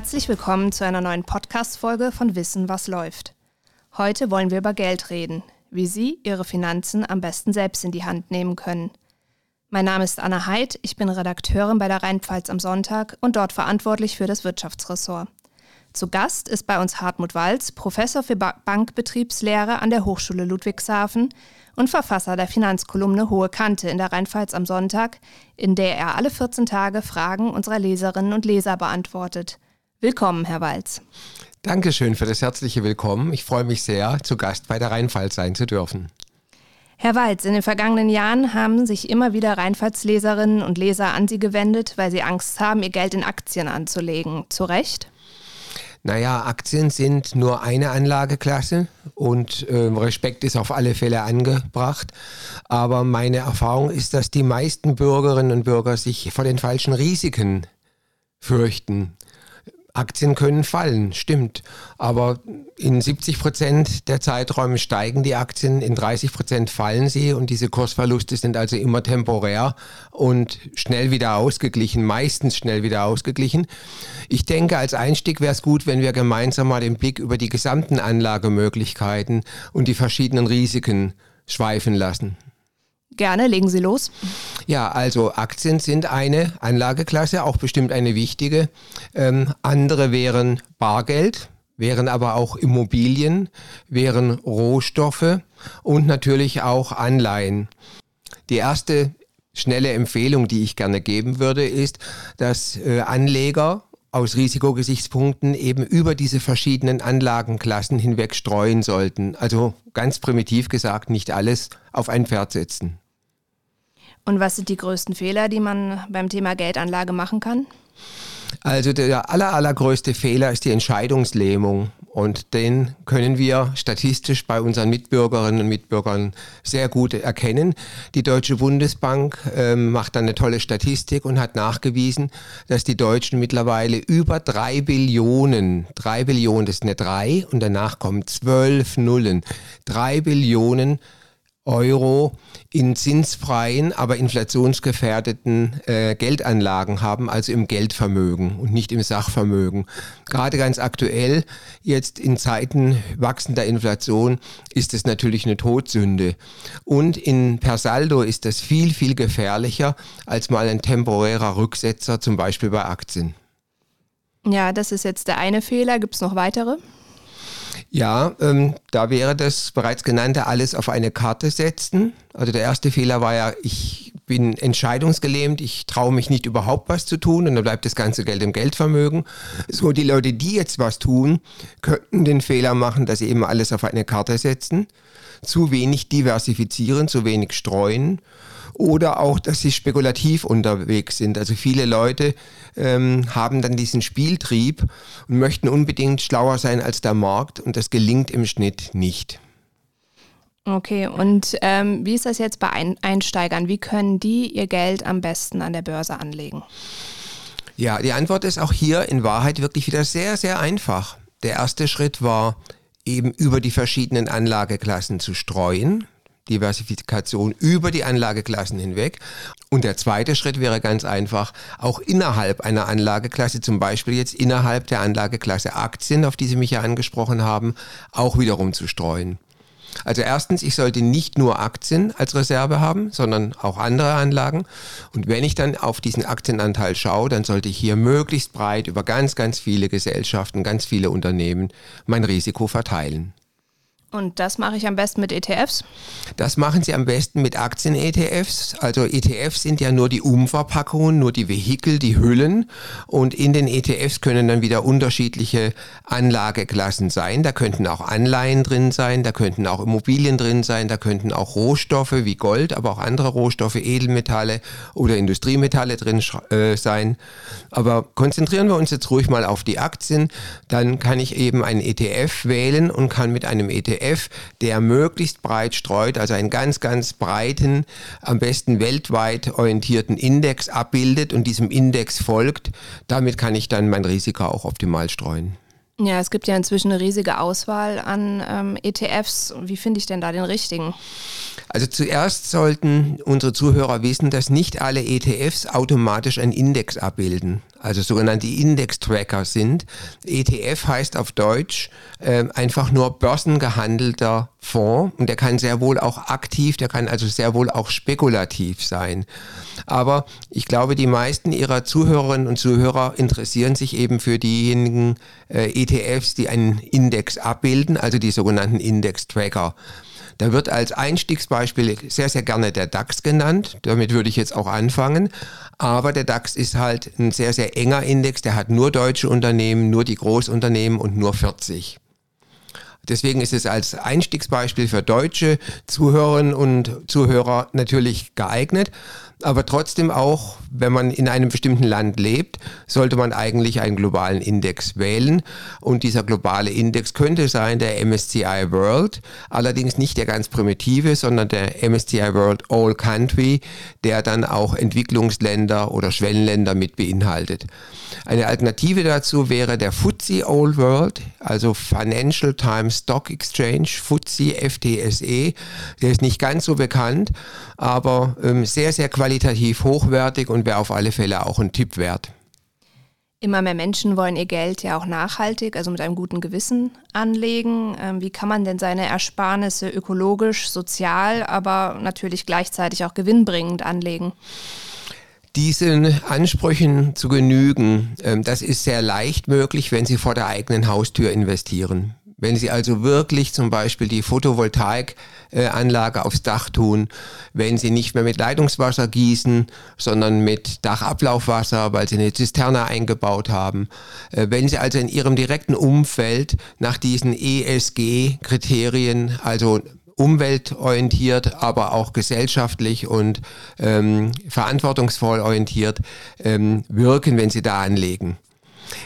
Herzlich willkommen zu einer neuen Podcast-Folge von Wissen, was läuft. Heute wollen wir über Geld reden, wie Sie Ihre Finanzen am besten selbst in die Hand nehmen können. Mein Name ist Anna Heid, ich bin Redakteurin bei der Rheinpfalz am Sonntag und dort verantwortlich für das Wirtschaftsressort. Zu Gast ist bei uns Hartmut Walz, Professor für ba Bankbetriebslehre an der Hochschule Ludwigshafen und Verfasser der Finanzkolumne Hohe Kante in der Rheinpfalz am Sonntag, in der er alle 14 Tage Fragen unserer Leserinnen und Leser beantwortet. Willkommen, Herr Walz. Dankeschön für das herzliche Willkommen. Ich freue mich sehr, zu Gast bei der Rheinpfalz sein zu dürfen. Herr Walz, in den vergangenen Jahren haben sich immer wieder Rheinpfalz-Leserinnen und Leser an Sie gewendet, weil sie Angst haben, ihr Geld in Aktien anzulegen. Zu Recht? Naja, Aktien sind nur eine Anlageklasse und äh, Respekt ist auf alle Fälle angebracht. Aber meine Erfahrung ist, dass die meisten Bürgerinnen und Bürger sich vor den falschen Risiken fürchten. Aktien können fallen, stimmt. Aber in 70 Prozent der Zeiträume steigen die Aktien, in 30 Prozent fallen sie und diese Kursverluste sind also immer temporär und schnell wieder ausgeglichen, meistens schnell wieder ausgeglichen. Ich denke, als Einstieg wäre es gut, wenn wir gemeinsam mal den Blick über die gesamten Anlagemöglichkeiten und die verschiedenen Risiken schweifen lassen. Gerne, legen Sie los. Ja, also Aktien sind eine Anlageklasse, auch bestimmt eine wichtige. Ähm, andere wären Bargeld, wären aber auch Immobilien, wären Rohstoffe und natürlich auch Anleihen. Die erste schnelle Empfehlung, die ich gerne geben würde, ist, dass äh, Anleger aus Risikogesichtspunkten eben über diese verschiedenen Anlagenklassen hinweg streuen sollten. Also ganz primitiv gesagt, nicht alles auf ein Pferd setzen. Und was sind die größten Fehler, die man beim Thema Geldanlage machen kann? Also der aller, allergrößte Fehler ist die Entscheidungslähmung. Und den können wir statistisch bei unseren Mitbürgerinnen und Mitbürgern sehr gut erkennen. Die Deutsche Bundesbank äh, macht dann eine tolle Statistik und hat nachgewiesen, dass die Deutschen mittlerweile über drei Billionen, drei Billionen, das ist eine drei und danach kommen zwölf Nullen, drei Billionen Euro in zinsfreien, aber inflationsgefährdeten äh, Geldanlagen haben, also im Geldvermögen und nicht im Sachvermögen. Gerade ganz aktuell, jetzt in Zeiten wachsender Inflation, ist es natürlich eine Todsünde. Und in per Saldo ist das viel, viel gefährlicher als mal ein temporärer Rücksetzer, zum Beispiel bei Aktien. Ja, das ist jetzt der eine Fehler. Gibt es noch weitere? Ja, ähm, da wäre das bereits genannte alles auf eine Karte setzen. Also der erste Fehler war ja, ich bin entscheidungsgelähmt, ich traue mich nicht überhaupt was zu tun und dann bleibt das ganze Geld im Geldvermögen. So, die Leute, die jetzt was tun, könnten den Fehler machen, dass sie eben alles auf eine Karte setzen, zu wenig diversifizieren, zu wenig streuen oder auch, dass sie spekulativ unterwegs sind. Also viele Leute ähm, haben dann diesen Spieltrieb und möchten unbedingt schlauer sein als der Markt und das gelingt im Schnitt nicht. Okay, und ähm, wie ist das jetzt bei Einsteigern? Wie können die ihr Geld am besten an der Börse anlegen? Ja, die Antwort ist auch hier in Wahrheit wirklich wieder sehr, sehr einfach. Der erste Schritt war eben über die verschiedenen Anlageklassen zu streuen. Diversifikation über die Anlageklassen hinweg. Und der zweite Schritt wäre ganz einfach, auch innerhalb einer Anlageklasse, zum Beispiel jetzt innerhalb der Anlageklasse Aktien, auf die Sie mich ja angesprochen haben, auch wiederum zu streuen. Also erstens, ich sollte nicht nur Aktien als Reserve haben, sondern auch andere Anlagen. Und wenn ich dann auf diesen Aktienanteil schaue, dann sollte ich hier möglichst breit über ganz, ganz viele Gesellschaften, ganz viele Unternehmen mein Risiko verteilen. Und das mache ich am besten mit ETFs? Das machen Sie am besten mit Aktien-ETFs. Also ETFs sind ja nur die Umverpackungen, nur die Vehikel, die Hüllen. Und in den ETFs können dann wieder unterschiedliche Anlageklassen sein. Da könnten auch Anleihen drin sein, da könnten auch Immobilien drin sein, da könnten auch Rohstoffe wie Gold, aber auch andere Rohstoffe, Edelmetalle oder Industriemetalle drin äh, sein. Aber konzentrieren wir uns jetzt ruhig mal auf die Aktien. Dann kann ich eben einen ETF wählen und kann mit einem ETF ETF, der möglichst breit streut, also einen ganz, ganz breiten, am besten weltweit orientierten Index abbildet und diesem Index folgt. Damit kann ich dann mein Risiko auch optimal streuen. Ja, es gibt ja inzwischen eine riesige Auswahl an ähm, ETFs. Wie finde ich denn da den richtigen? Also zuerst sollten unsere Zuhörer wissen, dass nicht alle ETFs automatisch einen Index abbilden. Also sogenannte Index-Tracker sind. ETF heißt auf Deutsch äh, einfach nur börsengehandelter Fonds und der kann sehr wohl auch aktiv, der kann also sehr wohl auch spekulativ sein. Aber ich glaube, die meisten Ihrer Zuhörerinnen und Zuhörer interessieren sich eben für diejenigen äh, ETFs, die einen Index abbilden, also die sogenannten Index-Tracker. Da wird als Einstiegsbeispiel sehr, sehr gerne der DAX genannt. Damit würde ich jetzt auch anfangen. Aber der DAX ist halt ein sehr, sehr enger Index. Der hat nur deutsche Unternehmen, nur die Großunternehmen und nur 40. Deswegen ist es als Einstiegsbeispiel für deutsche Zuhörerinnen und Zuhörer natürlich geeignet. Aber trotzdem auch, wenn man in einem bestimmten Land lebt, sollte man eigentlich einen globalen Index wählen. Und dieser globale Index könnte sein der MSCI World, allerdings nicht der ganz primitive, sondern der MSCI World All Country, der dann auch Entwicklungsländer oder Schwellenländer mit beinhaltet. Eine Alternative dazu wäre der FTSE All World, also Financial Times Stock Exchange, FTSE, FTSE. Der ist nicht ganz so bekannt, aber ähm, sehr, sehr qualitativ hochwertig und wäre auf alle Fälle auch ein Tipp wert. Immer mehr Menschen wollen ihr Geld ja auch nachhaltig, also mit einem guten Gewissen anlegen. Ähm, wie kann man denn seine Ersparnisse ökologisch, sozial, aber natürlich gleichzeitig auch gewinnbringend anlegen? Diesen Ansprüchen zu genügen, ähm, das ist sehr leicht möglich, wenn Sie vor der eigenen Haustür investieren. Wenn Sie also wirklich zum Beispiel die Photovoltaikanlage aufs Dach tun, wenn Sie nicht mehr mit Leitungswasser gießen, sondern mit Dachablaufwasser, weil Sie eine Zisterne eingebaut haben, äh, wenn Sie also in Ihrem direkten Umfeld nach diesen ESG-Kriterien, also umweltorientiert, aber auch gesellschaftlich und ähm, verantwortungsvoll orientiert ähm, wirken, wenn Sie da anlegen.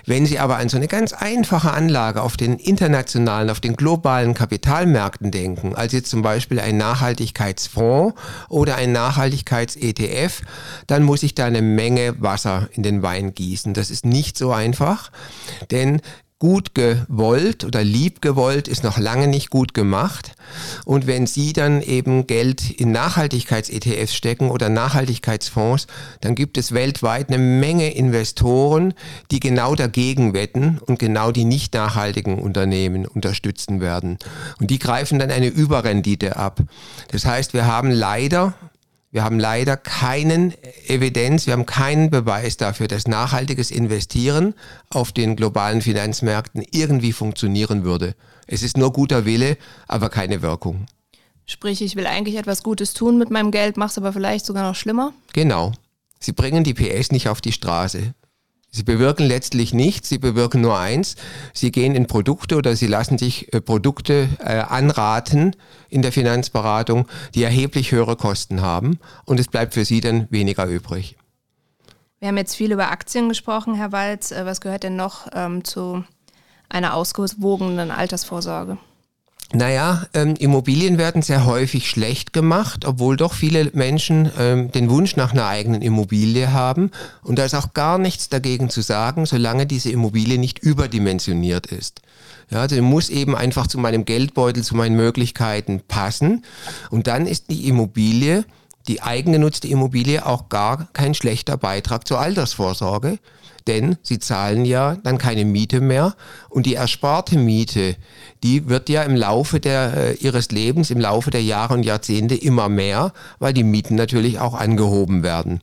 Wenn Sie aber an so eine ganz einfache Anlage auf den internationalen, auf den globalen Kapitalmärkten denken, als jetzt zum Beispiel ein Nachhaltigkeitsfonds oder ein Nachhaltigkeits-ETF, dann muss ich da eine Menge Wasser in den Wein gießen. Das ist nicht so einfach, denn gut gewollt oder lieb gewollt ist noch lange nicht gut gemacht. Und wenn Sie dann eben Geld in Nachhaltigkeits-ETFs stecken oder Nachhaltigkeitsfonds, dann gibt es weltweit eine Menge Investoren, die genau dagegen wetten und genau die nicht nachhaltigen Unternehmen unterstützen werden. Und die greifen dann eine Überrendite ab. Das heißt, wir haben leider wir haben leider keinen Evidenz, wir haben keinen Beweis dafür, dass nachhaltiges Investieren auf den globalen Finanzmärkten irgendwie funktionieren würde. Es ist nur guter Wille, aber keine Wirkung. Sprich, ich will eigentlich etwas Gutes tun mit meinem Geld, mach's aber vielleicht sogar noch schlimmer? Genau. Sie bringen die PS nicht auf die Straße. Sie bewirken letztlich nichts, sie bewirken nur eins. Sie gehen in Produkte oder sie lassen sich äh, Produkte äh, anraten in der Finanzberatung, die erheblich höhere Kosten haben und es bleibt für sie dann weniger übrig. Wir haben jetzt viel über Aktien gesprochen, Herr Walz. Äh, was gehört denn noch ähm, zu einer ausgewogenen Altersvorsorge? Naja, ähm, Immobilien werden sehr häufig schlecht gemacht, obwohl doch viele Menschen ähm, den Wunsch nach einer eigenen Immobilie haben. Und da ist auch gar nichts dagegen zu sagen, solange diese Immobilie nicht überdimensioniert ist. Ja, also muss eben einfach zu meinem Geldbeutel, zu meinen Möglichkeiten passen. Und dann ist die Immobilie, die eigengenutzte Immobilie, auch gar kein schlechter Beitrag zur Altersvorsorge denn sie zahlen ja dann keine Miete mehr und die ersparte Miete, die wird ja im Laufe der, äh, ihres Lebens, im Laufe der Jahre und Jahrzehnte immer mehr, weil die Mieten natürlich auch angehoben werden.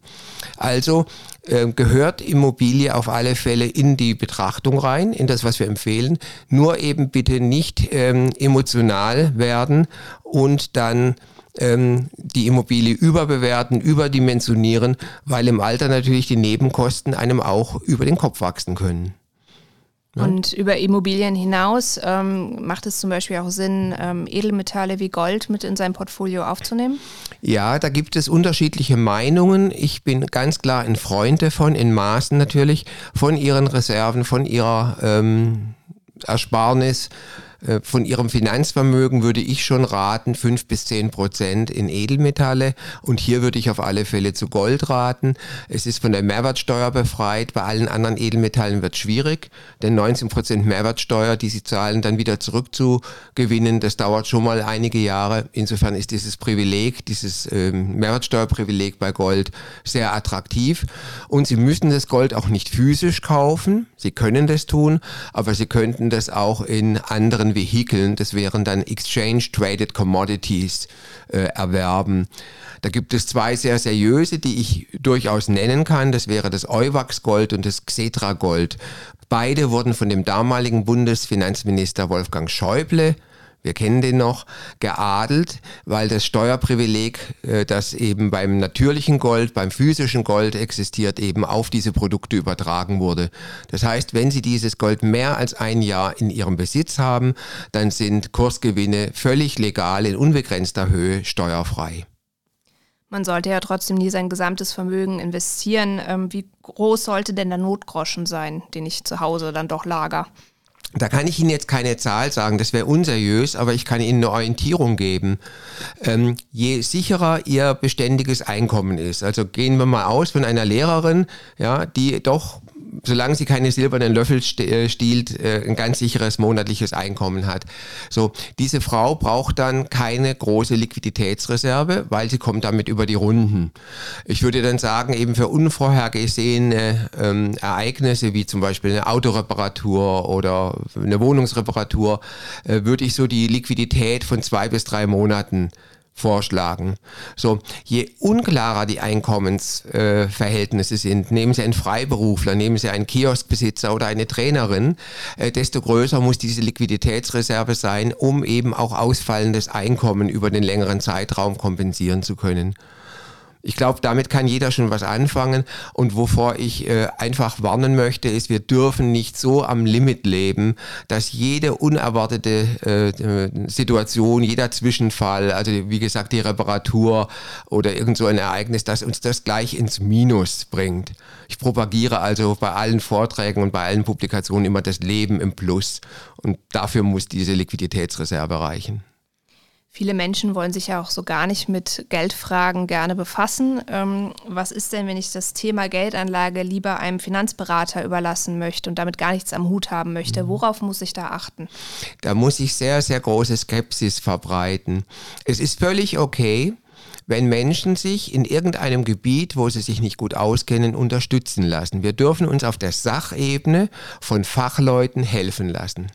Also äh, gehört Immobilie auf alle Fälle in die Betrachtung rein, in das, was wir empfehlen. Nur eben bitte nicht ähm, emotional werden und dann ähm, die Immobilie überbewerten, überdimensionieren, weil im Alter natürlich die Nebenkosten einem auch über den Kopf wachsen können. Ja. Und über Immobilien hinaus ähm, macht es zum Beispiel auch Sinn, ähm, Edelmetalle wie Gold mit in sein Portfolio aufzunehmen? Ja, da gibt es unterschiedliche Meinungen. Ich bin ganz klar ein Freund davon, in Maßen natürlich, von ihren Reserven, von ihrer ähm, Ersparnis von ihrem Finanzvermögen würde ich schon raten, fünf bis zehn Prozent in Edelmetalle. Und hier würde ich auf alle Fälle zu Gold raten. Es ist von der Mehrwertsteuer befreit. Bei allen anderen Edelmetallen wird es schwierig, denn 19 Prozent Mehrwertsteuer, die sie zahlen, dann wieder zurückzugewinnen, das dauert schon mal einige Jahre. Insofern ist dieses Privileg, dieses ähm, Mehrwertsteuerprivileg bei Gold sehr attraktiv. Und sie müssen das Gold auch nicht physisch kaufen. Sie können das tun, aber sie könnten das auch in anderen Vehikeln, das wären dann Exchange Traded Commodities, äh, erwerben. Da gibt es zwei sehr seriöse, die ich durchaus nennen kann. Das wäre das Euwax Gold und das Xetra Gold. Beide wurden von dem damaligen Bundesfinanzminister Wolfgang Schäuble wir kennen den noch, geadelt, weil das Steuerprivileg, äh, das eben beim natürlichen Gold, beim physischen Gold existiert, eben auf diese Produkte übertragen wurde. Das heißt, wenn Sie dieses Gold mehr als ein Jahr in Ihrem Besitz haben, dann sind Kursgewinne völlig legal in unbegrenzter Höhe steuerfrei. Man sollte ja trotzdem nie sein gesamtes Vermögen investieren. Ähm, wie groß sollte denn der Notgroschen sein, den ich zu Hause dann doch lager? Da kann ich Ihnen jetzt keine Zahl sagen, das wäre unseriös, aber ich kann Ihnen eine Orientierung geben. Ähm, je sicherer Ihr beständiges Einkommen ist, also gehen wir mal aus von einer Lehrerin, ja, die doch solange sie keine silbernen Löffel äh, stiehlt, äh, ein ganz sicheres monatliches Einkommen hat. So, diese Frau braucht dann keine große Liquiditätsreserve, weil sie kommt damit über die Runden. Ich würde dann sagen, eben für unvorhergesehene ähm, Ereignisse, wie zum Beispiel eine Autoreparatur oder eine Wohnungsreparatur, äh, würde ich so die Liquidität von zwei bis drei Monaten vorschlagen. So, je unklarer die Einkommensverhältnisse äh, sind, nehmen Sie einen Freiberufler, nehmen Sie einen Kioskbesitzer oder eine Trainerin, äh, desto größer muss diese Liquiditätsreserve sein, um eben auch ausfallendes Einkommen über den längeren Zeitraum kompensieren zu können. Ich glaube, damit kann jeder schon was anfangen. Und wovor ich äh, einfach warnen möchte, ist, wir dürfen nicht so am Limit leben, dass jede unerwartete äh, Situation, jeder Zwischenfall, also wie gesagt die Reparatur oder irgend so ein Ereignis, dass uns das gleich ins Minus bringt. Ich propagiere also bei allen Vorträgen und bei allen Publikationen immer das Leben im Plus. Und dafür muss diese Liquiditätsreserve reichen. Viele Menschen wollen sich ja auch so gar nicht mit Geldfragen gerne befassen. Ähm, was ist denn, wenn ich das Thema Geldanlage lieber einem Finanzberater überlassen möchte und damit gar nichts am Hut haben möchte? Mhm. Worauf muss ich da achten? Da muss ich sehr, sehr große Skepsis verbreiten. Es ist völlig okay, wenn Menschen sich in irgendeinem Gebiet, wo sie sich nicht gut auskennen, unterstützen lassen. Wir dürfen uns auf der Sachebene von Fachleuten helfen lassen.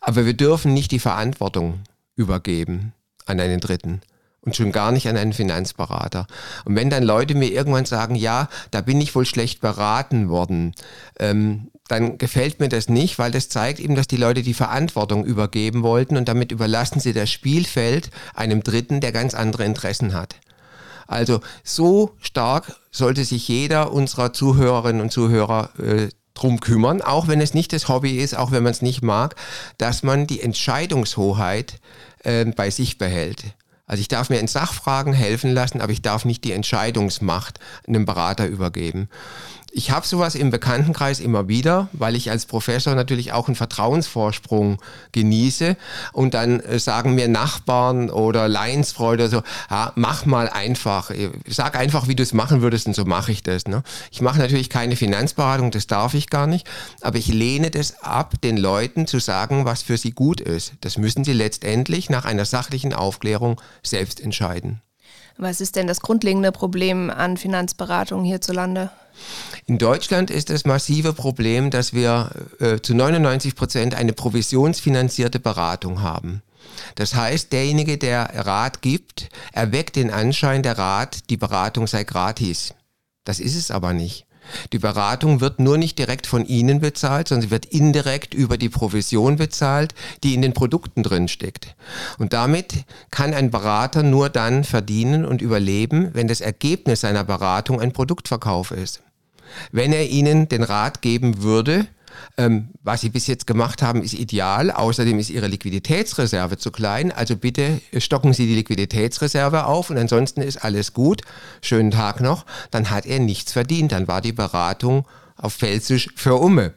Aber wir dürfen nicht die Verantwortung übergeben an einen Dritten und schon gar nicht an einen Finanzberater. Und wenn dann Leute mir irgendwann sagen, ja, da bin ich wohl schlecht beraten worden, ähm, dann gefällt mir das nicht, weil das zeigt eben, dass die Leute die Verantwortung übergeben wollten und damit überlassen sie das Spielfeld einem Dritten, der ganz andere Interessen hat. Also so stark sollte sich jeder unserer Zuhörerinnen und Zuhörer äh, drum kümmern, auch wenn es nicht das Hobby ist, auch wenn man es nicht mag, dass man die Entscheidungshoheit äh, bei sich behält. Also ich darf mir in Sachfragen helfen lassen, aber ich darf nicht die Entscheidungsmacht einem Berater übergeben. Ich habe sowas im Bekanntenkreis immer wieder, weil ich als Professor natürlich auch einen Vertrauensvorsprung genieße. Und dann äh, sagen mir Nachbarn oder Leinsfreunde so, ah, mach mal einfach, sag einfach, wie du es machen würdest und so mache ich das. Ne? Ich mache natürlich keine Finanzberatung, das darf ich gar nicht, aber ich lehne das ab, den Leuten zu sagen, was für sie gut ist. Das müssen sie letztendlich nach einer sachlichen Aufklärung selbst entscheiden. Was ist denn das grundlegende Problem an Finanzberatung hierzulande? In Deutschland ist das massive Problem, dass wir äh, zu 99 Prozent eine provisionsfinanzierte Beratung haben. Das heißt, derjenige, der Rat gibt, erweckt den Anschein, der Rat, die Beratung sei gratis. Das ist es aber nicht. Die Beratung wird nur nicht direkt von Ihnen bezahlt, sondern sie wird indirekt über die Provision bezahlt, die in den Produkten drin steckt. Und damit kann ein Berater nur dann verdienen und überleben, wenn das Ergebnis seiner Beratung ein Produktverkauf ist. Wenn er Ihnen den Rat geben würde, ähm, was Sie bis jetzt gemacht haben, ist ideal. Außerdem ist Ihre Liquiditätsreserve zu klein. Also bitte stocken Sie die Liquiditätsreserve auf und ansonsten ist alles gut. Schönen Tag noch. Dann hat er nichts verdient. Dann war die Beratung auf Felsisch für Umme.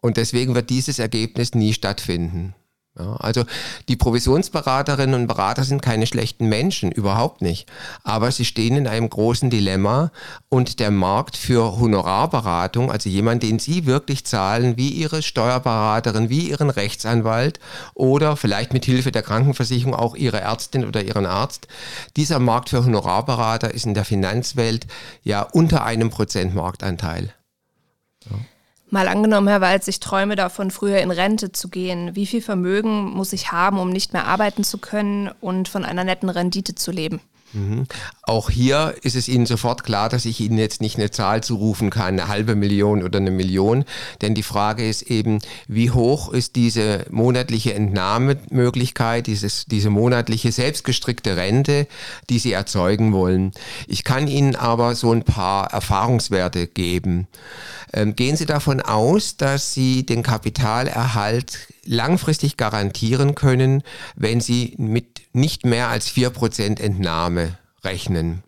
Und deswegen wird dieses Ergebnis nie stattfinden. Ja, also die Provisionsberaterinnen und Berater sind keine schlechten Menschen, überhaupt nicht. Aber sie stehen in einem großen Dilemma und der Markt für Honorarberatung, also jemand, den sie wirklich zahlen, wie ihre Steuerberaterin, wie ihren Rechtsanwalt oder vielleicht mit Hilfe der Krankenversicherung auch ihre Ärztin oder ihren Arzt, dieser Markt für Honorarberater ist in der Finanzwelt ja unter einem Prozent Marktanteil. Ja. Mal angenommen, Herr Walz, ich träume davon, früher in Rente zu gehen. Wie viel Vermögen muss ich haben, um nicht mehr arbeiten zu können und von einer netten Rendite zu leben? Mhm. Auch hier ist es Ihnen sofort klar, dass ich Ihnen jetzt nicht eine Zahl zurufen kann, eine halbe Million oder eine Million, denn die Frage ist eben, wie hoch ist diese monatliche Entnahmemöglichkeit, dieses, diese monatliche selbstgestrickte Rente, die Sie erzeugen wollen. Ich kann Ihnen aber so ein paar Erfahrungswerte geben. Ähm, gehen Sie davon aus, dass Sie den Kapitalerhalt langfristig garantieren können, wenn Sie mit nicht mehr als 4% Entnahme rechnen.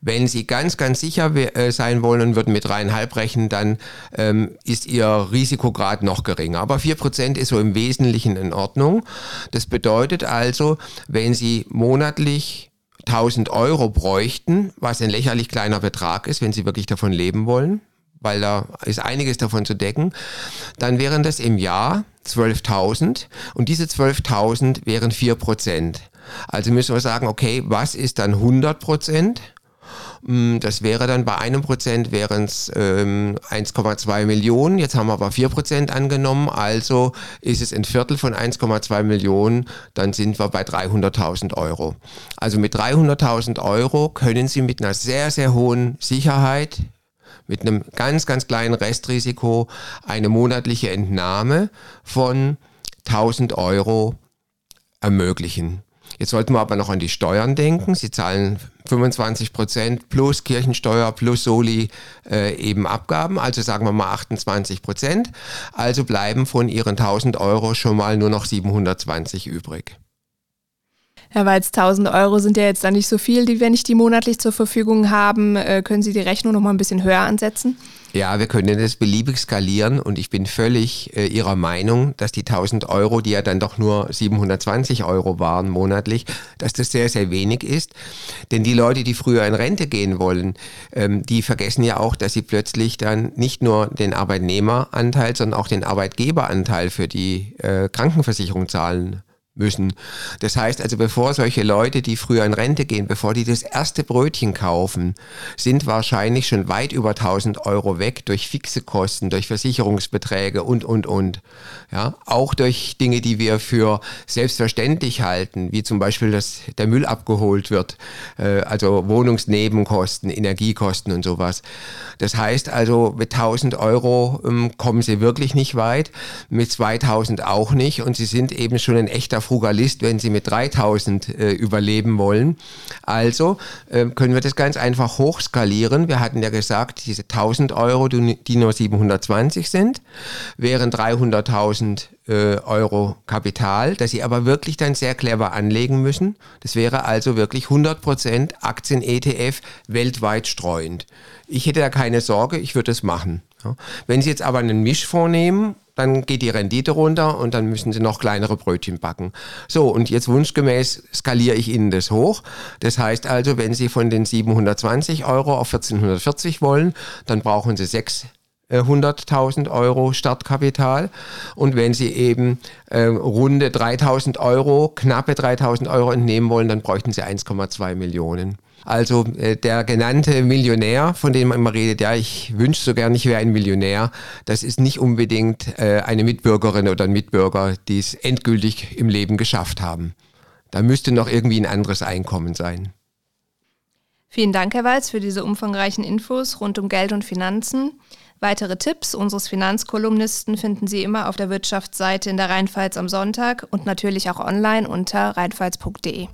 Wenn Sie ganz, ganz sicher äh, sein wollen und würden mit dreieinhalb rechnen, dann ähm, ist Ihr Risikograd noch geringer. Aber 4% ist so im Wesentlichen in Ordnung. Das bedeutet also, wenn Sie monatlich 1000 Euro bräuchten, was ein lächerlich kleiner Betrag ist, wenn Sie wirklich davon leben wollen, weil da ist einiges davon zu decken, dann wären das im Jahr 12.000 und diese 12.000 wären 4 Prozent. Also müssen wir sagen, okay, was ist dann 100 Prozent? Hm, das wäre dann bei einem Prozent wären es ähm, 1,2 Millionen. Jetzt haben wir aber 4 Prozent angenommen. Also ist es ein Viertel von 1,2 Millionen. Dann sind wir bei 300.000 Euro. Also mit 300.000 Euro können Sie mit einer sehr, sehr hohen Sicherheit mit einem ganz, ganz kleinen Restrisiko eine monatliche Entnahme von 1000 Euro ermöglichen. Jetzt sollten wir aber noch an die Steuern denken. Sie zahlen 25 Prozent plus Kirchensteuer plus Soli äh, eben Abgaben, also sagen wir mal 28 Prozent. Also bleiben von Ihren 1000 Euro schon mal nur noch 720 übrig. Ja, weil 1000 Euro sind ja jetzt dann nicht so viel, die wir nicht die monatlich zur Verfügung haben. Äh, können Sie die Rechnung noch mal ein bisschen höher ansetzen? Ja, wir können das beliebig skalieren und ich bin völlig äh, Ihrer Meinung, dass die 1000 Euro, die ja dann doch nur 720 Euro waren monatlich, dass das sehr, sehr wenig ist. Denn die Leute, die früher in Rente gehen wollen, ähm, die vergessen ja auch, dass sie plötzlich dann nicht nur den Arbeitnehmeranteil, sondern auch den Arbeitgeberanteil für die äh, Krankenversicherung zahlen müssen. Das heißt also, bevor solche Leute, die früher in Rente gehen, bevor die das erste Brötchen kaufen, sind wahrscheinlich schon weit über 1000 Euro weg durch fixe Kosten, durch Versicherungsbeträge und, und, und. Ja, auch durch Dinge, die wir für selbstverständlich halten, wie zum Beispiel, dass der Müll abgeholt wird, äh, also Wohnungsnebenkosten, Energiekosten und sowas. Das heißt also, mit 1000 Euro ähm, kommen sie wirklich nicht weit, mit 2000 auch nicht und sie sind eben schon ein echter Frugalist, wenn sie mit 3000 äh, überleben wollen. Also äh, können wir das ganz einfach hochskalieren. Wir hatten ja gesagt, diese 1000 Euro, die nur 720 sind, wären 300.000 äh, Euro Kapital, das sie aber wirklich dann sehr clever anlegen müssen. Das wäre also wirklich 100% Aktien-ETF weltweit streuend. Ich hätte da keine Sorge, ich würde es machen. Wenn Sie jetzt aber einen Misch vornehmen dann geht die Rendite runter und dann müssen sie noch kleinere Brötchen backen. So, und jetzt wunschgemäß skaliere ich Ihnen das hoch. Das heißt also, wenn Sie von den 720 Euro auf 1440 wollen, dann brauchen Sie 600.000 Euro Startkapital. Und wenn Sie eben äh, runde 3.000 Euro, knappe 3.000 Euro entnehmen wollen, dann bräuchten Sie 1,2 Millionen. Also äh, der genannte Millionär, von dem man immer redet, ja, ich wünsche so gern, ich wäre ein Millionär, das ist nicht unbedingt äh, eine Mitbürgerin oder ein Mitbürger, die es endgültig im Leben geschafft haben. Da müsste noch irgendwie ein anderes Einkommen sein. Vielen Dank, Herr Walz, für diese umfangreichen Infos rund um Geld und Finanzen. Weitere Tipps unseres Finanzkolumnisten finden Sie immer auf der Wirtschaftsseite in der Rheinpfalz am Sonntag und natürlich auch online unter rheinpfalz.de.